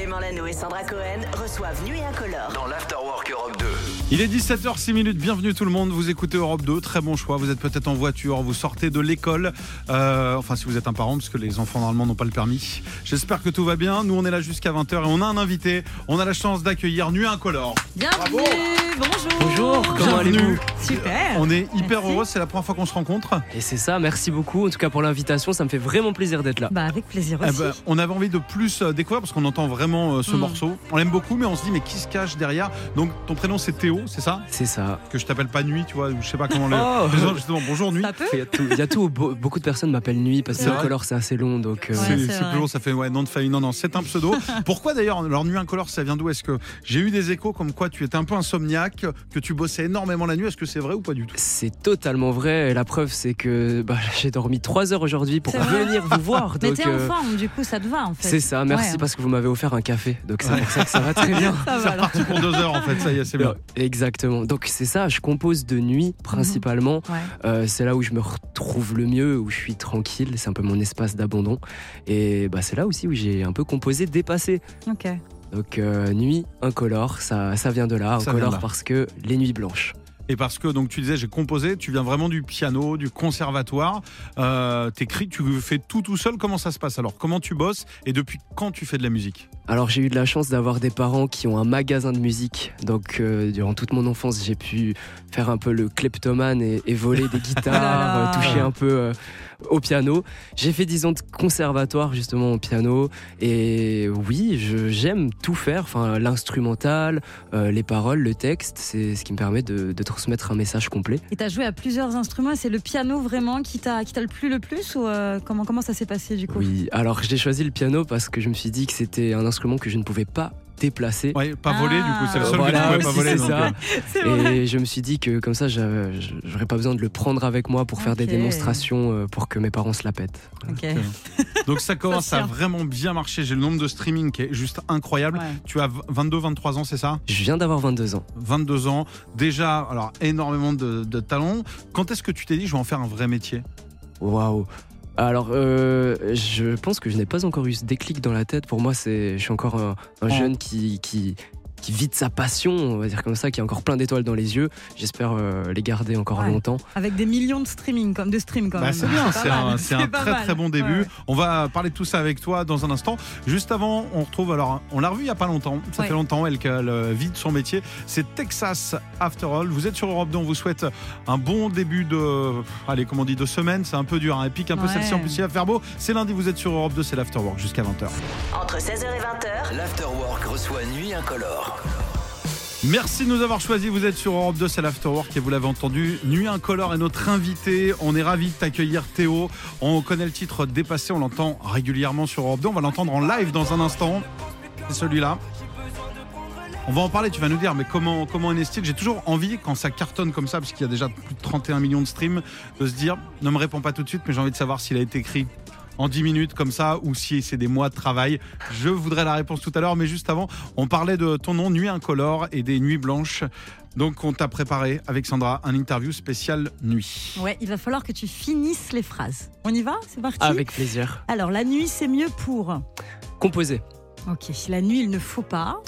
Clément Lano et Sandra Cohen reçoivent Nuit Incolore. Dans l'Afterwork Europe 2. Il est 17h06 minutes, bienvenue tout le monde, vous écoutez Europe 2, très bon choix, vous êtes peut-être en voiture, vous sortez de l'école, euh, enfin si vous êtes un parent, parce que les enfants normalement n'ont pas le permis. J'espère que tout va bien, nous on est là jusqu'à 20h et on a un invité, on a la chance d'accueillir Nuit Incolore. Bienvenue, bonjour. Bonjour, comment Bienvenue. allez-vous Super. On est hyper Merci. heureux, c'est la première fois qu'on se rencontre. Et c'est ça, merci beaucoup en tout cas pour l'invitation, ça me fait vraiment plaisir d'être là. Bah avec plaisir Eh aussi. ben, on avait envie de plus euh, découvrir parce qu'on entend vraiment euh, ce Mm. morceau. On l'aime beaucoup, mais on se dit mais qui se cache derrière? Donc ton prénom c'est Théo, c'est ça? C'est ça. Que je t'appelle pas Nuit, tu vois, ou je sais pas comment le. Oh. gens, justement, bonjour Nuit. Il y a tout, il y a tout, Be- beaucoup de personnes m'appellent Nuit parce que Color c'est assez long donc euh, Ouais, C'est plus long, ça fait ouais, nom de famille. Non, non, c'est un pseudo. Pourquoi d'ailleurs, leur nuit incolore, ça vient d'où? Est-ce que j'ai eu des échos comme quoi tu étais un peu insomniaque, que tu bossais énormément la nuit? Est-ce que c'est vrai ou pas du tout? C'est totalement vrai et la preuve c'est que bah, j'ai dormi 3 heures aujourd'hui pour venir vous voir. Mais Donc t'es en euh, forme, du coup ça te va en fait. c'est ça, merci Ouais. parce que vous m'avez offert un café donc c'est Ouais. pour ça que ça va très bien. Ça va C'est alors. reparti pour deux heures en fait, ça y est, c'est bien. Exactement. Donc c'est ça, je compose de nuit principalement. Ouais. Euh, c'est là où je me retrouve le mieux, où je suis tranquille. C'est un peu mon espace d'abandon. Et bah, c'est là aussi où j'ai un peu composé dépassé. Ok. Donc euh, nuit incolore, ça, ça vient de là. Ça Incolore là. parce que les nuits blanches. Et parce que donc tu disais j'ai composé, tu viens vraiment du piano, du conservatoire, euh, t'écris, tu fais tout tout seul. Comment ça se passe alors? Comment tu bosses? Et depuis quand tu fais de la musique? Alors j'ai eu de la chance d'avoir des parents qui ont un magasin de musique. Donc euh, durant toute mon enfance, j'ai pu faire un peu le kleptomane et, et voler des guitares, là. euh, toucher un peu euh, au piano. J'ai fait 10 ans de conservatoire justement au piano. Et oui, j'aime tout faire, enfin l'instrumental, euh, les paroles, le texte. C'est ce qui me permet de, de transmettre un message complet. Et t'as joué à plusieurs instruments. C'est le piano vraiment qui t'a qui t'a le plus le plus ou euh, comment comment ça s'est passé du coup? Oui, alors j'ai choisi le piano parce que je me suis dit que c'était un instrument que je ne pouvais pas déplacer. Ouais, pas voler du coup, c'est le Ah. seul Voilà, que tu pouvais pas voler. ça. euh. Et je me suis dit que comme ça, j'aurais pas besoin de le prendre avec moi pour faire des démonstrations euh, pour que mes parents se la pètent. Donc ça commence Ça à vraiment bien marcher. J'ai le nombre de streaming qui est juste incroyable. Ouais. Tu as 22-23 ans, c'est ça? Je viens d'avoir 22 ans. 22 ans, déjà, alors énormément de, de talent. Quand est-ce que tu t'es dit je vais en faire un vrai métier? Waouh. Alors, euh, je pense que je n'ai pas encore eu ce déclic dans la tête. Pour moi, c'est, je suis encore un, un jeune qui, qui, qui vit de sa passion, on va dire comme ça, qui a encore plein d'étoiles dans les yeux. J'espère euh, les garder encore Ouais. longtemps. Avec des millions de streaming comme de stream quand Bah, même. c'est bien, c'est un, c'est un très mal. très bon début. Ouais. On va parler de tout ça avec toi dans un instant. Juste avant, on retrouve, alors on l'a revu il y a pas longtemps, ça Ouais. fait longtemps, elle, qu'elle euh, vit de son métier. C'est Texas After All. Vous êtes sur Europe 2, on vous souhaite un bon début de, allez, comment on dit, de semaine. C'est un peu dur, hein. elle pique un peu Ouais. celle-ci en plus, il va faire beau. C'est lundi, vous êtes sur Europe 2, c'est l'Afterwork jusqu'à 20h. Entre 16h et 20h, L'Afterwork reçoit Nuit Incolore. Merci de nous avoir choisis. Vous êtes sur Europe 2, c'est l'Afterwork et vous l'avez entendu. Nuit Incolore est notre invité. On est ravis de t'accueillir, Théo. On connaît le titre Dépassé, on l'entend régulièrement sur Europe 2. On va l'entendre en live dans un instant. C'est celui-là. On va en parler, tu vas nous dire, mais comment, comment est-il? J'ai toujours envie, quand ça cartonne comme ça, parce y a déjà plus de 31 millions de streams, de se dire, ne me réponds pas tout de suite, mais j'ai envie de savoir s'il a été écrit en 10 minutes comme ça ou si c'est des mois de travail. Je voudrais la réponse tout à l'heure, mais juste avant, on parlait de ton nom, Nuit Incolore et des Nuits Blanches. Donc on t'a préparé avec Sandra un interview spécial nuit. Ouais, il va falloir que tu finisses les phrases. On y va? C'est parti? Avec plaisir. Alors, la nuit, c'est mieux pour. Composer. Ok, la nuit, il ne faut pas.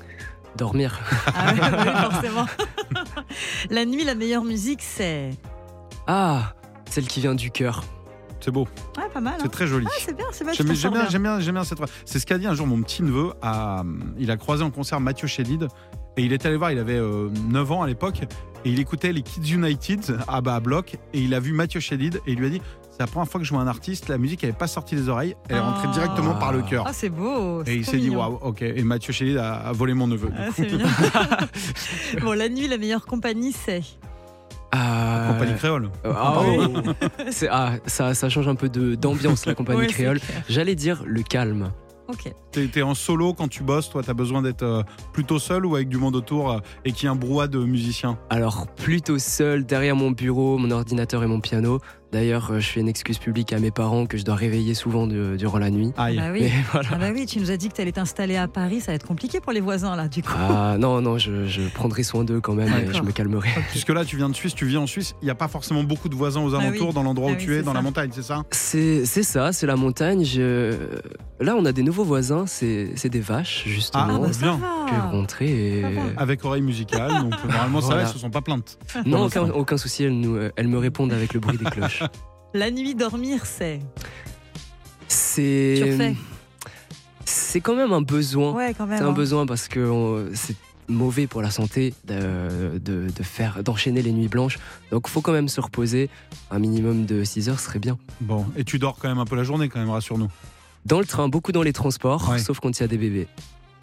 Dormir. Ah oui, oui, forcément. la nuit, la meilleure musique, c'est. Ah, celle qui vient du cœur. C'est beau, Ouais, pas mal. hein. c'est très joli. Ah, c'est bien, c'est bien. J'aime bien, bien. j'aime bien, bien cette. C'est ce qu'a dit un jour mon petit neveu. À, il a croisé en concert Mathieu Chédid et il est allé voir. Il avait euh, 9 ans à l'époque et il écoutait les Kids United à, bah, à bloc et il a vu Mathieu Chédid et il lui a dit c'est la première fois que je vois un artiste. La musique n'avait pas sorti des oreilles, elle est rentrée Oh. directement par le cœur. Ah, c'est beau. Et il s'est dit waouh, ok. Et Mathieu Chédid a, volé mon neveu. du Ah, coup. mignon. bon, la nuit, la meilleure compagnie, c'est. Ah, Compagnie créole. euh, ah oui. C'est- ah, ça, ça change un peu de- d'ambiance, la compagnie Ouais, créole. J'allais dire le calme. Ok. T'es t'es en solo quand tu bosses, toi, t'as besoin d'être euh, plutôt seul ou avec du monde autour euh, et qu'il y ait un brouhaha de musiciens? Alors, plutôt seul, derrière mon bureau, mon ordinateur et mon piano. D'ailleurs, euh, je fais une excuse publique à mes parents que je dois réveiller souvent de- durant la nuit. Aïe. Bah oui. Mais voilà. Ah bah oui, tu nous as dit que tu allais t'installer à Paris, ça va être compliqué pour les voisins là, du coup. Ah non, non, je, je prendrai soin d'eux quand même et je me calmerai. Puisque là, tu viens de Suisse, tu vis en Suisse, il n'y a pas forcément beaucoup de voisins aux Ah alentours, oui. dans l'endroit Ah où oui, tu es, dans la montagne, c'est ça? C'est ça, c'est la montagne. Je- Là, on a des nouveaux voisins, c'est des vaches, Ah, justement. bah, ça bien. que va. rentrer et... Ça va. Avec oreille musicale, donc normalement ça va, elles se sont pas plaintes. Non, aucun, aucun souci, elles, nous, elles me répondent avec le bruit des cloches. La nuit, dormir, c'est. C'est. C'est quand même un besoin. Ouais, quand même. C'est un hein. besoin parce que c'est mauvais pour la santé de, de, de faire d'enchaîner les nuits blanches. Donc faut quand même se reposer. Un minimum de 6 heures serait bien. Bon, et tu dors quand même un peu la journée, quand même, rassure-nous. Dans le train, beaucoup dans les transports, Ouais. sauf quand il y a des bébés.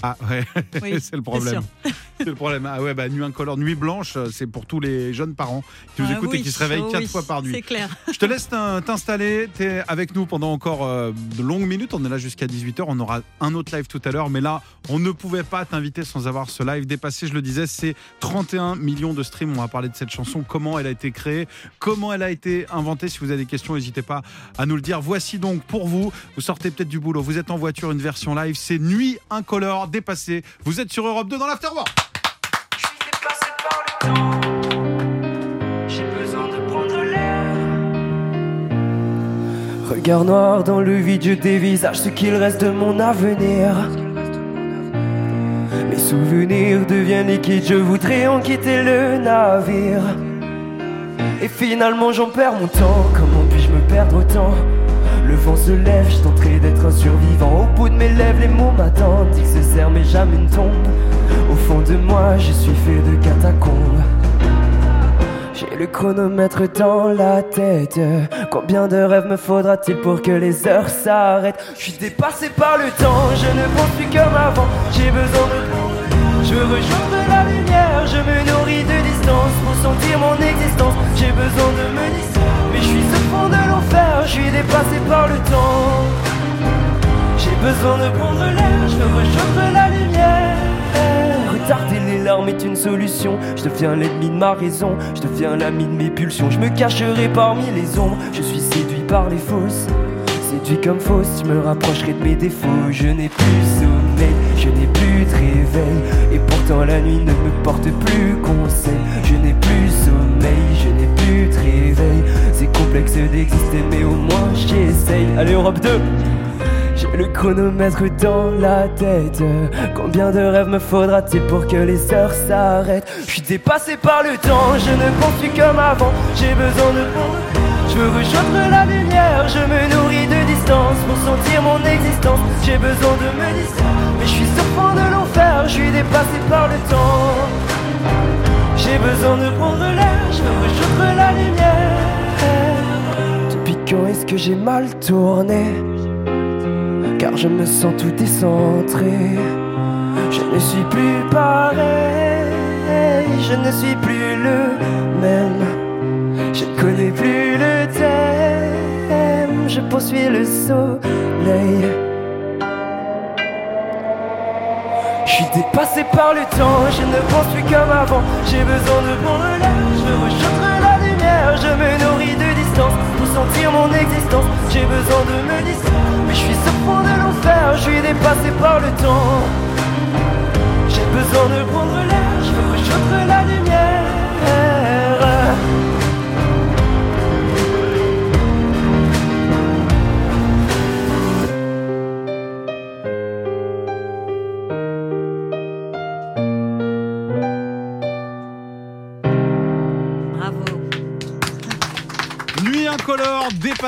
Ah ouais, Oui, c'est le problème. C'est le problème. Ah ouais, bah nuit incolore, nuit blanche, c'est pour tous les jeunes parents qui nous Ah écoutent et qui se réveillent oh quatre oui, fois par nuit. C'est clair. Je te laisse t'in- t'installer. Tu es avec nous pendant encore euh, de longues minutes. On est là jusqu'à 18h. On aura un autre live tout à l'heure. Mais là, on ne pouvait pas t'inviter sans avoir ce live dépassé. Je le disais, c'est 31 millions de streams. On va parler de cette chanson, comment elle a été créée, comment elle a été inventée? Si vous avez des questions, n'hésitez pas à nous le dire. Voici donc pour vous. Vous sortez peut-être du boulot. Vous êtes en voiture, une version live. C'est Nuit incolore dépassée. Vous êtes sur Europe 2 dans l'Afterwork. Regard noir dans le vide, je dévisage ce qu'il reste de mon avenir. Mes souvenirs deviennent liquides, je voudrais en quitter le navire. Et finalement j'en perds mon temps, comment puis-je me perdre autant? Le vent se lève, je tenterai d'être un survivant. Au bout de mes lèvres, les mots m'attendent, ils se serrent mais jamais ne tombent. Au fond de moi, je suis fait de catacombes. J'ai le chronomètre dans la tête. Combien de rêves me faudra-t-il pour que les heures s'arrêtent? Je suis dépassé par le temps, je ne pense plus comme avant. J'ai besoin de la lumière, je me nourris de distance pour sentir mon existence. J'ai besoin de me distraire, mais je suis au fond de l'enfer, je suis dépassé par le temps. J'ai besoin de prendre l'air, je rejoindre la lumière. Retarder les larmes est une solution. Je deviens l'ennemi de ma raison, je deviens l'ami de mes pulsions. Je me cacherai parmi les ombres, je suis séduit par les fausses. Séduit comme fausse, je me rapprocherai de mes défauts. Je n'ai plus sommeil, je n'ai plus de réveil. Et pourtant la nuit ne me porte plus conseil. Je n'ai plus sommeil, je n'ai plus de réveil. C'est complexe d'exister, mais au moins j'essaye. Allez, Europe 2! J'ai le chronomètre dans la tête. Combien de rêves me faudra-t-il pour que les heures s'arrêtent? Je suis dépassé par le temps, je ne pense plus comme avant. J'ai besoin de je veux rejoindre la lumière, je me nourris de distance pour sentir mon existence. J'ai besoin de me distraire, dépassé par le temps. J'ai besoin de prendre l'air, je veux rejoindre la lumière. Depuis quand est-ce que j'ai mal tourné? Car je me sens tout décentré. Je ne suis plus pareil, je ne suis plus le même. Je ne connais plus le thème, je poursuis le soleil. Suis dépassé par le temps, je ne pense plus comme avant. J'ai besoin de prendre l'air, je rejoindre la lumière. Je me nourris de distance pour sentir mon existence. J'ai besoin de me distraire, mais je suis sur fond de l'enfer. Je suis dépassé par le temps. J'ai besoin de prendre l'air,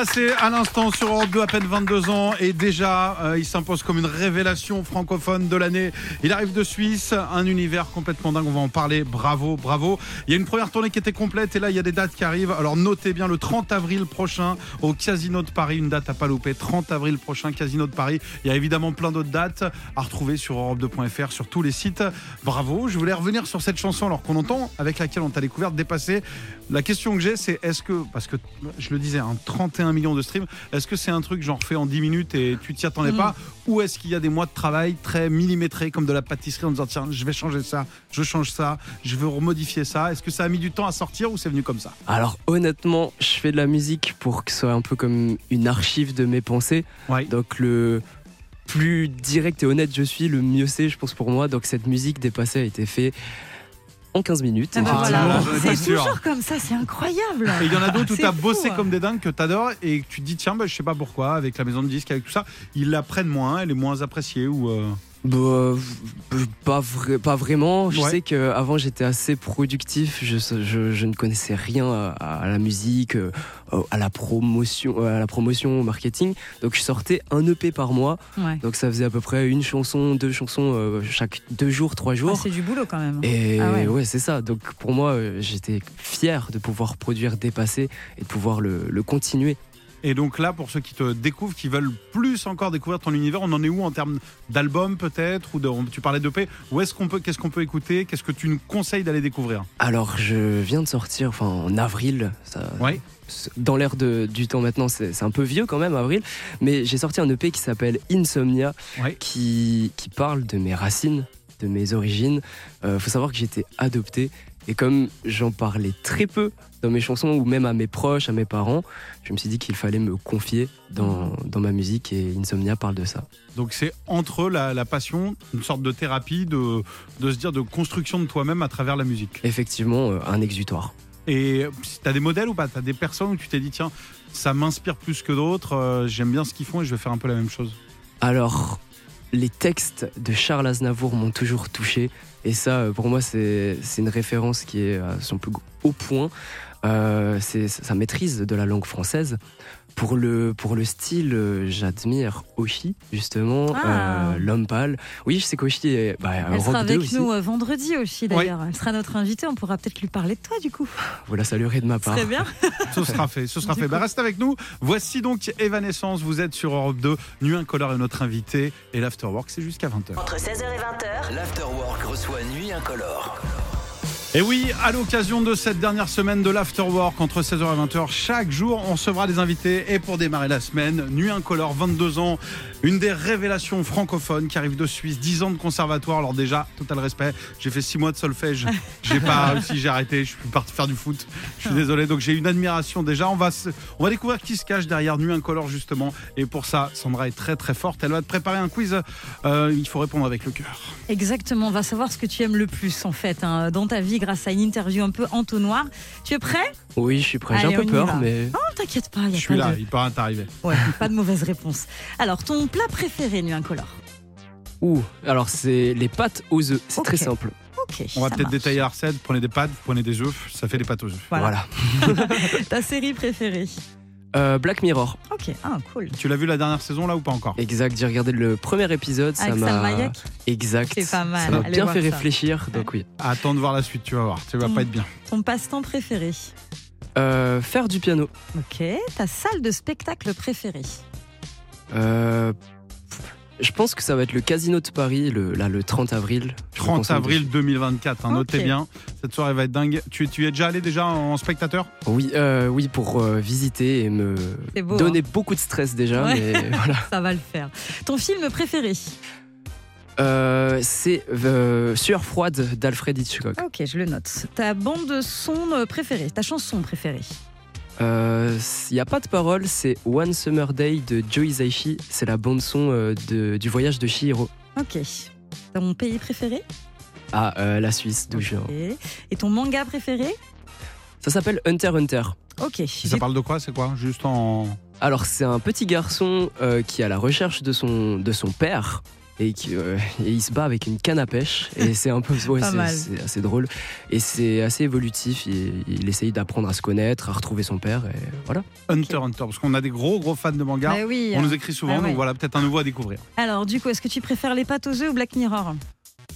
dépassé à l'instant sur Europe 2, à peine 22 ans. Et déjà, euh, il s'impose comme une révélation francophone de l'année. Il arrive de Suisse, un univers complètement dingue. On va en parler. Bravo, bravo. Il y a une première tournée qui était complète. Et là, il y a des dates qui arrivent. Alors, notez bien le 30 avril prochain au Casino de Paris. Une date à pas louper. 30 avril prochain, Casino de Paris. Il y a évidemment plein d'autres dates à retrouver sur Europe2.fr, sur tous les sites. Bravo. Je voulais revenir sur cette chanson alors qu'on entend, avec laquelle on t'a découvert, dépasser. La question que j'ai, c'est est-ce que, parce que je le disais, hein, 31 millions de streams. Est-ce que c'est un truc j'en refais en 10 minutes et tu t'y attendais Mm. pas Ou est-ce qu'il y a des mois de travail très millimétrés comme de la pâtisserie en disant tiens, je vais changer ça, je change ça, je veux remodifier ça Est-ce que ça a mis du temps à sortir ou c'est venu comme ça? Alors honnêtement, je fais de la musique pour que ce soit un peu comme une archive de mes pensées. Ouais. Donc le plus direct et honnête je suis, le mieux c'est, je pense pour moi. Donc cette musique dépassée a été faite en 15 minutes. Ah bah Ah, voilà. j'en étais C'est toujours comme ça, c'est incroyable. Et il y en a d'autres où C'est tu as fou, bossé hein. comme des dingues que tu adores et que tu te dis tiens, bah, je sais pas pourquoi, avec la maison de disques, avec tout ça, ils la prennent moins, elle est moins appréciée ou. euh, Bah, euh, pas, pas vraiment. Je Ouais. sais qu'avant j'étais assez productif. Je, je- je ne connaissais rien à, à la musique, euh, à la promotion, à la promotion, au marketing. Donc je sortais un EP par mois. Ouais. Donc ça faisait à peu près une chanson, deux chansons euh, chaque deux jours, trois Ah, jours. c'est du boulot quand même. Et Ah ouais. ouais, c'est ça. Donc pour moi, euh, j'étais fier de pouvoir produire Dépassé et de pouvoir le, le continuer. Et donc là, pour ceux qui te découvrent, qui veulent plus encore découvrir ton univers, on en est où en termes d'album peut-être ou de, tu parlais d'EP Où est-ce qu'on peut, qu'est-ce qu'on peut écouter Qu'est-ce que tu nous conseilles d'aller découvrir? Alors je viens de sortir, enfin en avril, ça, Ouais. dans l'air du temps maintenant, c'est un peu vieux quand même, avril, mais j'ai sorti un EP qui s'appelle Insomnia, Ouais. qui, qui parle de mes racines, de mes origines. Euh, faut savoir que j'étais adopté, et comme j'en parlais très peu dans mes chansons, ou même à mes proches, à mes parents, je me suis dit qu'il fallait me confier dans, dans ma musique, et Insomnia parle de ça. Donc c'est entre la, la passion, une sorte de thérapie, de, de se dire de construction de toi-même à travers la musique. Effectivement, euh, un exutoire. Et tu as des modèles ou pas? Tu as des personnes où tu t'es dit tiens, ça m'inspire plus que d'autres, euh, j'aime bien ce qu'ils font et je vais faire un peu la même chose? Alors, les textes de Charles Aznavour m'ont toujours touché. Et ça, euh, pour moi, c'est c'est une référence qui est à son plus haut point. Euh, c'est sa maîtrise de la langue française. Pour le, pour le style, euh, j'admire Oshi, justement, Ah. euh, l'homme pâle. Oui, je sais qu'Oshi est bah, Elle sera 2 avec aussi. nous vendredi aussi d'ailleurs. Elle sera notre invitée. On pourra peut-être lui parler de toi du coup. Vous la saluerez de ma part. Très bien. Ce sera fait, ce sera Du fait. Bah, reste avec nous. Voici donc Evanescence, vous êtes sur Europe 2, Nuit Incolore est notre invité et l'Afterwork c'est jusqu'à 20h. Entre 16h et 20h, L'Afterwork reçoit Nuit Incolore. Et oui, à l'occasion de cette dernière semaine de l'Afterwork, entre 16h et 20h, chaque jour, on recevra des invités. Et pour démarrer la semaine, Nuit Incolore, 22 ans, une des révélations francophones qui arrive de Suisse, 10 ans de conservatoire. Alors déjà, total respect, j'ai fait 6 mois de solfège, j'ai pas réussi, j'ai arrêté, je suis parti faire du foot. Je suis désolé, donc j'ai une admiration déjà. On va, se- on va découvrir qui se cache derrière Nuit Incolore justement. Et pour ça, Sandra est très très forte. Elle va te préparer un quiz. Euh, il faut répondre avec le cœur. Exactement. On va savoir ce que tu aimes le plus en fait hein, dans ta vie grâce à une interview un peu entonnoir. Tu es prêt? Oui, je suis prêt. J'ai un peu peur, mais Oh, t'inquiète pas. y a Je suis là, de- il peut rien t'arriver. Ouais, pas de mauvaise réponse. Alors, ton plat préféré, Nuit Incolore ouh. Alors c'est les pâtes aux œufs. C'est très simple. Ok. On va ça peut-être détailler la recette. Prenez des pâtes, prenez des œufs, ça fait des pâtes aux œufs. Voilà. voilà. Ta série préférée Euh, Black Mirror. Ok, ah, cool. Tu l'as vu la dernière saison là ou pas encore? Exact, j'ai regardé le premier épisode, ça Avec m'a Salma Hayek? Exact. C'est pas mal. Ça m'a bien fait ça. réfléchir, donc oui. Attends de voir la suite, tu vas voir. Tu vas pas être bien. Ton passe-temps préféré? Euh, faire du piano. Ok. Ta salle de spectacle préférée? Euh, je pense que ça va être le Casino de Paris, le, là, le 30 avril. Je me 30 concentre avril 2024, hein, notez Ok. bien. Cette soirée va être dingue. Tu, tu es déjà allé déjà en spectateur? Oui, euh, oui, pour euh, visiter et me beau. donner beaucoup de stress déjà, Ouais. mais voilà. hein Ça va le faire. Ton film préféré? Euh, c'est euh, Sueur froide d'Alfred Hitchcock. Ok, je le note. Ta bande de son préférée Ta chanson préférée? Euh, Il n'y a pas de parole, c'est One Summer Day de Joe Hisaishi. C'est la bande-son euh, du voyage de Chihiro. Ok. Ton pays préféré? Ah, euh, la Suisse, d'où je viens. Et ton manga préféré? Ça s'appelle Hunter x Hunter. Ok. Ça parle de quoi? C'est quoi? Juste en. Alors, c'est un petit garçon euh, qui est à la recherche de son, de son père. Et, qui, euh, et il se bat avec une canne à pêche. Et c'est un peu. Ouais, c'est- assez drôle. Et c'est assez évolutif. Il, il essaye d'apprendre à se connaître, à retrouver son père. Et voilà. Hunter Hunter. Parce qu'on a des gros gros fans de manga. Bah oui. On nous écrit souvent, Ah ouais. donc voilà, peut-être un nouveau à découvrir. Alors, du coup, est-ce que tu préfères les pâtes aux œufs ou Black Mirror?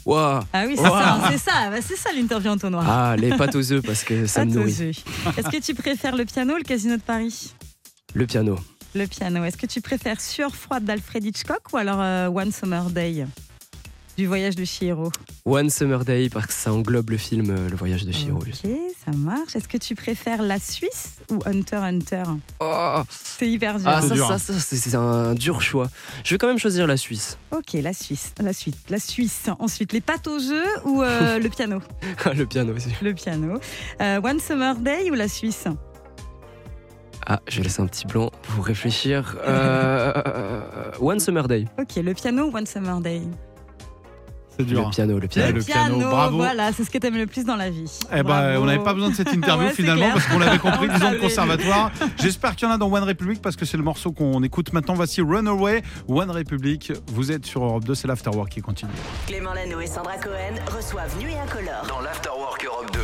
Waouh Ah oui, c'est Wow. ça, c'est ça, bah, c'est ça l'interview en noir. Ah, les pâtes aux œufs, parce que ça me Pâtes aux nourrit. œufs. Est-ce que tu préfères le piano ou le casino de Paris? Le piano. Le piano. Est-ce que tu préfères Sueur froide d'Alfred Hitchcock ou alors euh, One Summer Day du voyage de Chihiro? One Summer Day, parce que ça englobe le film euh, Le voyage de Chihiro. Ok, Ça marche. Est-ce que tu préfères la Suisse ou Hunter Hunter? Oh, C'est hyper dur. ah, C'est ça, dur, ça, hein. ça, c'est c'est un dur choix. Je vais quand même choisir la Suisse. Ok, la Suisse, la Suisse, la Suisse. Ensuite, les pâtes au jeu ou euh, le piano? Le piano aussi. Le piano. Euh, One Summer Day ou la Suisse? Ah, je vais laisser un petit blanc pour réfléchir. Euh, One Summer Day. Ok, le piano One Summer Day C'est dur. Le piano, le piano. Ouais, le piano, bravo. voilà, c'est ce que t'aimes le plus dans la vie. Eh ben, Bravo. on n'avait pas besoin de cette interview Ouais, c'est finalement clair. parce qu'on l'avait compris, On disons de savait. conservatoire. J'espère qu'il y en a dans One Republic parce que c'est le morceau qu'on écoute maintenant. Voici Runaway, One Republic. Vous êtes sur Europe 2, c'est l'Afterwork qui continue. Clément Lano et Sandra Cohen reçoivent Nuit Incolore. Dans l'Afterwork Europe 2.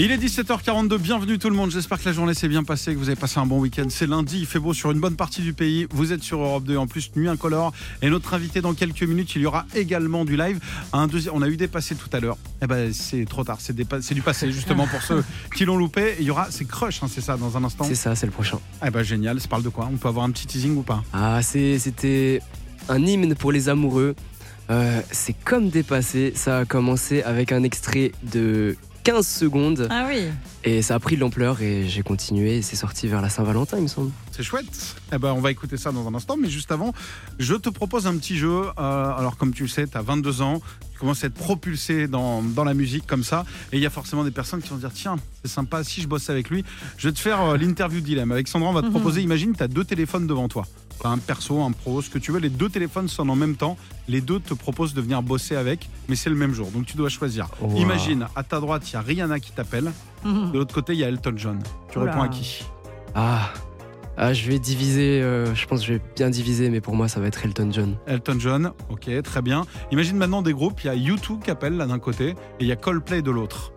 Il est 17h42, bienvenue tout le monde. J'espère que la journée s'est bien passée, que vous avez passé un bon week-end. C'est lundi, il fait beau sur une bonne partie du pays. Vous êtes sur Europe 2, en plus Nuit Incolore. Et notre invité dans quelques minutes, il y aura également du live. Un deuxième, on a eu dépassé tout à l'heure. Eh ben c'est trop tard, c'est dépa- du passé justement pour ceux qui l'ont loupé. Il y aura, c'est Crush, hein, c'est ça, dans un instant. C'est ça, c'est le prochain. Eh ben génial, ça parle de quoi? On peut avoir un petit teasing ou pas? Ah, c'est- c'était un hymne pour les amoureux. Euh, c'est comme dépassé. Ça a commencé avec un extrait de 15 secondes Ah oui. et ça a pris de l'ampleur et j'ai continué et c'est sorti vers la Saint-Valentin, il me semble. C'est chouette. Eh ben, on va écouter ça dans un instant. Mais juste avant, je te propose un petit jeu. Euh, alors, comme tu le sais, tu as 22 ans. Tu commences à être propulsé dans, dans la musique comme ça. Et il y a forcément des personnes qui vont se dire Tiens, c'est sympa, si je bosse avec lui, je vais te faire euh, l'interview dilemme. Alexandra, on va te Mhm. proposer imagine, tu as deux téléphones devant toi. Un perso, un pro, ce que tu veux. Les deux téléphones sont en même temps. Les deux te proposent de venir bosser avec, mais c'est le même jour. Donc, tu dois choisir. Wow. Imagine, à ta droite, il y a Rihanna qui t'appelle. Mhm. De l'autre côté, il y a Elton John. Tu Oula. réponds à qui? Ah, ah je vais diviser, euh, je pense que je vais bien diviser, mais pour moi ça va être Elton John. Elton John, ok, très bien. Imagine maintenant des groupes, il y a U2 qui appelle là d'un côté et il y a Coldplay de l'autre.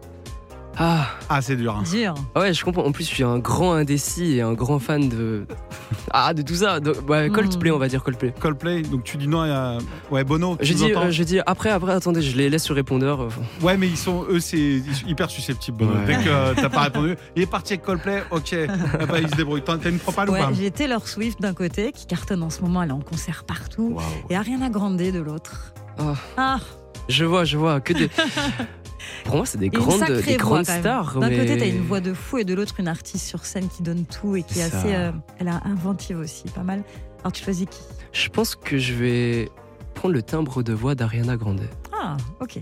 Ah, Ah, c'est dur. hein. Dur. ah ouais, je comprends. En plus, je suis un grand indécis et un grand fan de. Ah, de tout ça. Ouais, Hmm. Coldplay, on va dire Coldplay. Coldplay, donc tu dis non, a... ouais, Bono. tu Je dis, euh, je dis après, après, attendez, je les laisse sur répondeur. euh, Ouais, mais ils sont, eux, c'est hyper susceptibles. Bono. Ouais. Dès que euh, t'as pas répondu, il est parti avec Coldplay, ok, Ah bah, il se débrouille. T'as une propale ou Ouais, pas? j'ai Taylor Swift d'un côté qui cartonne en ce moment, elle est en concert partout. Waouh. Et Ariana Grande de l'autre. Ah. Ah, Je vois, je vois. Que des. Pour moi, c'est des grandes, des voix grandes stars. D'un mais- côté, t'as une voix de fou et de l'autre, une artiste sur scène qui donne tout et qui est Ça. assez. euh, elle est inventive aussi, pas mal. Alors, tu choisis qui? Je pense que je vais prendre le timbre de voix d'Ariana Grande. Ah, ok.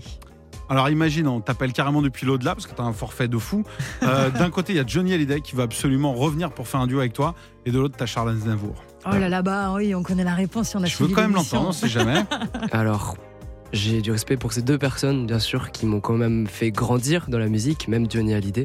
Alors imagine, on t'appelle carrément depuis l'au-delà parce que t'as un forfait de fou. Euh, D'un côté, il y a Johnny Hallyday qui va absolument revenir pour faire un duo avec toi et de l'autre, t'as Charles Aznavour. Oh là là, bah oui, on connaît la réponse si on a Je veux quand même l'entendre, on sait jamais. Alors, j'ai du respect pour ces deux personnes, bien sûr, qui m'ont quand même fait grandir dans la musique, même Johnny Hallyday.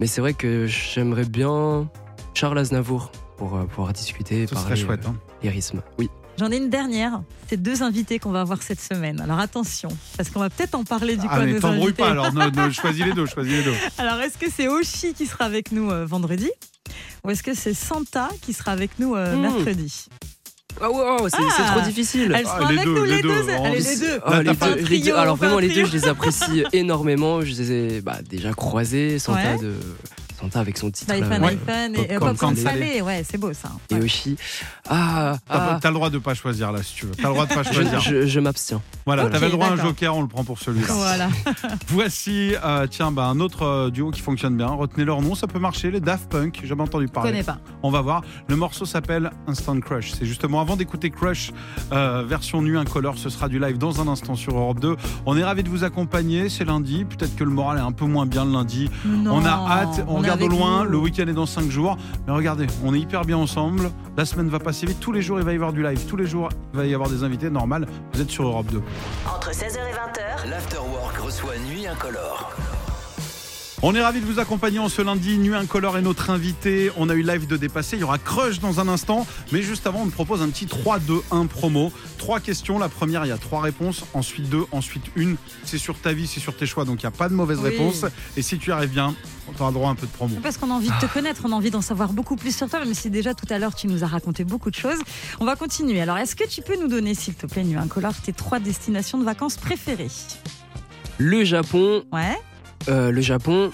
Mais c'est vrai que j'aimerais bien Charles Aznavour pour euh, pouvoir discuter, Ce parler serait chouette. euh, hein. lyrisme. Oui. J'en ai une dernière. C'est deux invités qu'on va avoir cette semaine. Alors attention, parce qu'on va peut-être en parler du coup Ah, mais t'embrouille pas alors, ne- ne- choisis les deux, choisis les deux. Alors, est-ce que c'est Oshi qui sera avec nous euh, vendredi? Ou est-ce que c'est Santa qui sera avec nous euh, Hmm. mercredi? Ah wow, c'est Ah c'est trop difficile. Elles Ah, seront les avec deux, nous les les deux, deux. vraiment. Allez, les deux. Ah, les trio, alors vraiment les deux, je les apprécie énormément. Je les ai bah, déjà croisés. Santa Ouais. de Santa avec son titre. By Fan, euh, by Fan et euh, Popcorn Popcorn salé. salé. Ouais, c'est beau ça. et Ouais. Oshi. Ah, ah, t'as le droit de pas choisir là si tu veux. T'as le droit de pas je, choisir. je- je m'abstiens. Voilà, Ok, t'avais le droit à un joker, on le prend pour celui-là. Voilà. Voici, euh, tiens, bah, un autre euh, duo qui fonctionne bien. Retenez leur nom, ça peut marcher. Les Daft Punk, j'ai jamais entendu Je parler. connais pas. On va voir. Le morceau s'appelle Instant Crush. C'est justement avant d'écouter Crush, euh, version nuit incolore. Ce sera du live dans un instant sur Europe 2. On est ravis de vous accompagner. C'est lundi. Peut-être que le moral est un peu moins bien le lundi. Non, on a hâte. On, est regarde au avec loin. vous. Le week-end est dans 5 jours. Mais regardez, on est hyper bien ensemble. La semaine va passer vite. Tous les jours, il va y avoir du live. Tous les jours, il va y avoir des invités. Normal. Vous êtes sur Europe 2. Entre 16h et 20h, L'Afterwork reçoit Nuit Incolore. On est ravis de vous accompagner en ce lundi. Nuit Incolore est notre invité. On a eu live de dépassé. Il y aura Crush dans un instant. Mais juste avant, on te propose un petit 3-2-1 promo. Trois questions. La première, il y a trois réponses. Ensuite deux, ensuite une. C'est sur ta vie, c'est sur tes choix. Donc il n'y a pas de mauvaise Oui. réponse. Et si tu y arrives bien, on aura droit à un peu de promo. Parce qu'on a envie de te connaître, on a envie d'en savoir beaucoup plus sur toi, même si déjà tout à l'heure tu nous as raconté beaucoup de choses. On va continuer. Alors, est-ce que tu peux nous donner, s'il te plaît, Nuit Incolore, tes trois destinations de vacances préférées? Le Japon, Ouais. Euh, le Japon,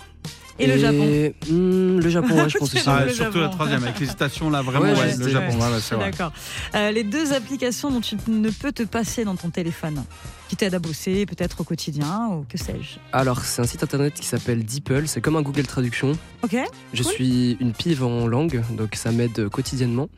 Et, le Japon. hmm, Le Japon, ouais, je pense aussi. Ah, le surtout Japon. la troisième, avec les stations là, vraiment, Ouais, ouais, juste, le. Japon, ouais, ouais, c'est vrai. D'accord. Euh, les deux applications dont tu ne peux te passer dans ton téléphone, qui t'aident à bosser peut-être au quotidien ou que sais-je. Alors, c'est un site internet qui s'appelle DeepL. C'est comme un Google Traduction. Ok. Je Cool. suis une pive en langue, donc ça m'aide quotidiennement.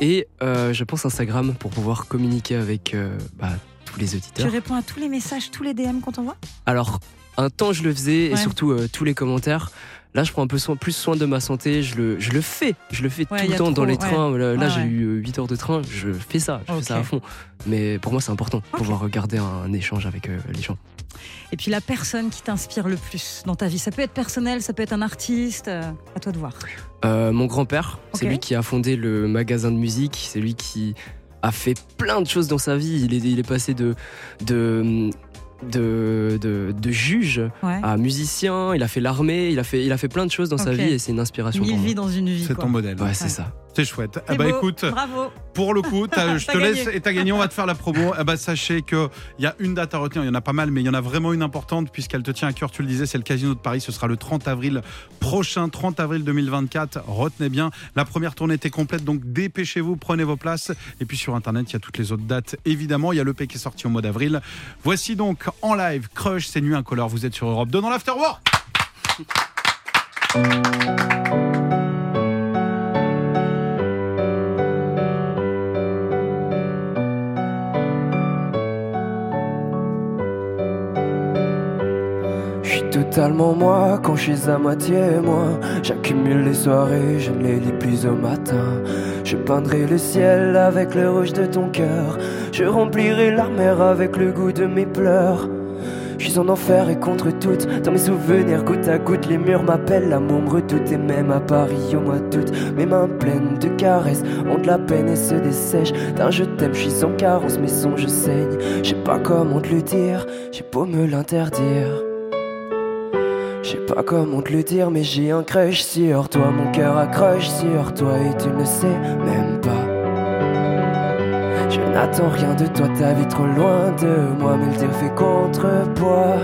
Et euh, je pense Instagram pour pouvoir communiquer avec euh, bah, tous les Tu auditeurs. réponds à tous les messages, tous les DM qu'on t'envoie? Alors, un temps je le faisais, Ouais. et surtout euh, tous les commentaires. Là, je prends un peu soin, plus soin de ma santé. Je le, je le fais. Je le fais Ouais, tout le temps trop, dans les ouais. trains. Là, j'ai eu 8 heures de train. Je fais ça. Je fais ça à fond. Mais pour moi, c'est important. Ok. Pouvoir garder un, un échange avec euh, les gens. Et puis la personne qui t'inspire le plus dans ta vie, ça peut être personnel, ça peut être un artiste, euh, à toi de voir. Euh, mon grand-père, c'est lui qui a fondé le magasin de musique. C'est lui qui a fait plein de choses dans sa vie. Il est, il est passé de, de, de, de, de juge Ouais. à musicien. Il a fait l'armée. Il a fait, il a fait plein de choses dans sa vie et c'est une inspiration pour moi. vies dans une vie. C'est ton modèle. Ouais, c'est Ouais. ça. C'est chouette. Ah bah beau. écoute, Bravo. pour le coup, je te laisse et t'as gagné. On va te faire la promo. Ah bah sachez que il y a une date à retenir. Il y en a pas mal, mais il y en a vraiment une importante puisqu'elle te tient à cœur. Tu le disais, c'est le Casino de Paris. Ce sera le 30 avril prochain, 30 avril 2024. Retenez bien. La première tournée était complète, donc dépêchez-vous, prenez vos places. Et puis sur internet, il y a toutes les autres dates. Évidemment, il y a le P qui est sorti au mois d'avril. Voici donc en live Crush, c'est Nuit Incolore. Vous êtes sur Europe 2 dans l'Afterwork. totalement moi quand je suis à moitié moi. J'accumule les soirées, je ne les lis plus au matin. Je peindrai le ciel avec le rouge de ton cœur. Je remplirai la avec le goût de mes pleurs. Je suis en enfer et contre toutes. Dans mes souvenirs, goutte à goutte, les murs m'appellent. L'amour me redoute et même à Paris au mois d'août. Mes mains pleines de caresses ont de la peine et se dessèchent. D'un je t'aime, je suis sans carence, mes songes saignent. Je sais pas comment te le dire, j'ai beau me l'interdire. Je sais pas comment te le dire, mais j'ai un crush sur toi. Mon cœur a crush sur toi et tu ne sais même pas. Je n'attends rien de toi, ta vie trop loin de moi, mais le dire fait contrepoids.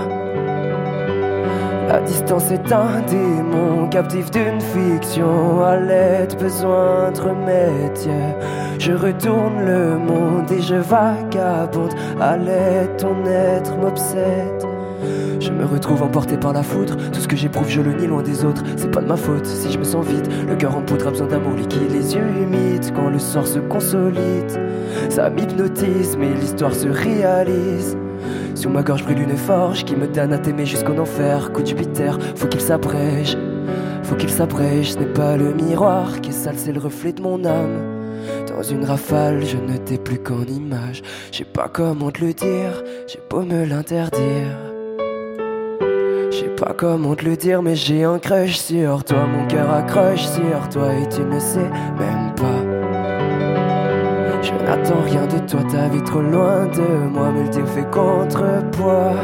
La distance est un démon, captif d'une fiction. À l'aide, besoin de remède. Je retourne le monde et je vagabonde. À l'aide, ton être m'obsède? Je me retrouve emporté par la foudre. Tout ce que j'éprouve, je le nie loin des autres. C'est pas de ma faute si je me sens vide. Le cœur en poudre a besoin d'amour liquide, les yeux humides quand le sort se consolide. Ça m'hypnotise, mais l'histoire se réalise. Sur ma gorge brûle une forge qui me donne à t'aimer jusqu'en enfer. Coup de Jupiter, faut qu'il s'abrège. Faut qu'il s'abrège, ce n'est pas le miroir qui est sale, c'est le reflet de mon âme. Dans une rafale, je ne t'ai plus qu'en image. Je sais pas comment te le dire, j'ai beau me l'interdire. Pas comment te le dire, mais j'ai un crush sur toi. Mon cœur accroche sur toi et tu ne sais même pas. Je n'attends rien de toi, ta vie trop loin de moi, mais le dire fait contrepoids.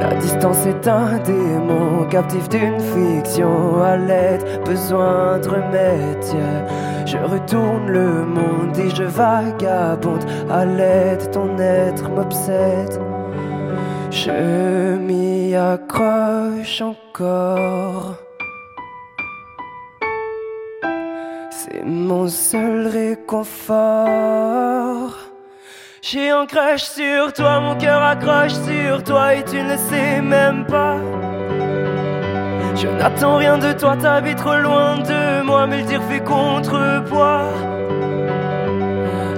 La distance est un démon, captif d'une fiction. À l'aide, besoin de remède. Je retourne le monde et je vagabonde. À l'aide, ton être m'obsède. Je m'y accroche encore. C'est mon seul réconfort. J'ai un crush sur toi, mon cœur accroche sur toi et tu ne le sais même pas. Je n'attends rien de toi, ta vie trop loin de moi, mais le dire fait contrepoids.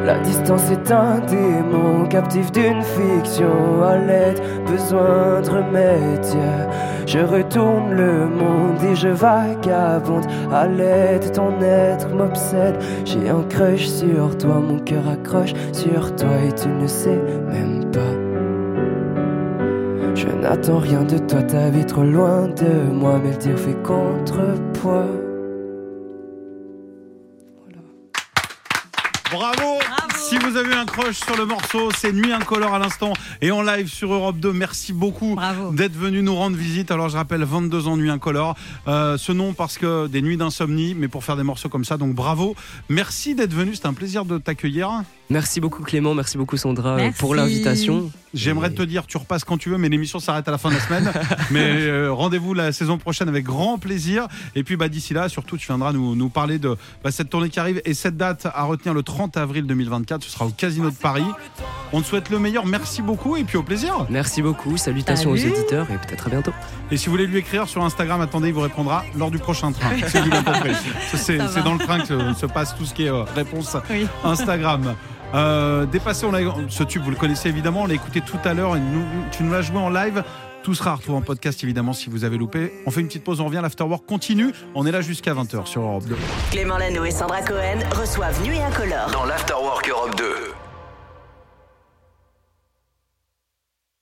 La distance est un démon, captif d'une fiction. À l'aide, besoin de remède. Je retourne le monde et je vagabonde. À l'aide, ton être m'obsède. J'ai un crush sur toi, mon cœur accroche sur toi et tu ne sais même pas. Je n'attends rien de toi, ta vie trop loin de moi, mais le dire fait contrepoids. Bravo. Si vous avez un crush sur le morceau, c'est Nuit Incolore à l'instant et en live sur Europe 2. Merci beaucoup d'être venu nous rendre visite. Alors je rappelle 22 ans Nuit Incolore. Euh, ce nom parce que des nuits d'insomnie, mais pour faire des morceaux comme ça. Donc bravo. Merci d'être venu. C'était un plaisir de t'accueillir. Merci beaucoup Clément, merci beaucoup Sandra euh, Merci. pour l'invitation. J'aimerais Et- te dire, tu repasses quand tu veux, mais l'émission s'arrête à la fin de la semaine. mais euh, rendez-vous la saison prochaine avec grand plaisir. Et puis bah, d'ici là, surtout, tu viendras nous, nous parler de bah, cette tournée qui arrive et cette date à retenir le 30 avril 2024. Ce sera au Casino de Paris. On te souhaite le meilleur. Merci beaucoup et puis au plaisir. Merci beaucoup, salutations Salut. aux auditeurs et peut-être à bientôt. Et si vous voulez lui écrire sur Instagram, attendez, il vous répondra lors du prochain train. C'est dans le train que se- se passe tout ce qui est euh, réponse Oui. Instagram. Euh, dépassé, on l'a- ce tube, vous le connaissez évidemment, on l'a écouté tout à l'heure, et nous- tu nous l'as joué en live. Tout sera retrouvé en podcast évidemment si vous avez loupé. On fait une petite pause, on revient, l'afterwork continue. On est là jusqu'à 20h sur Europe 2. Clément Lano et Sandra Cohen reçoivent Nuit Incolore. Dans l'Afterwork Europe 2.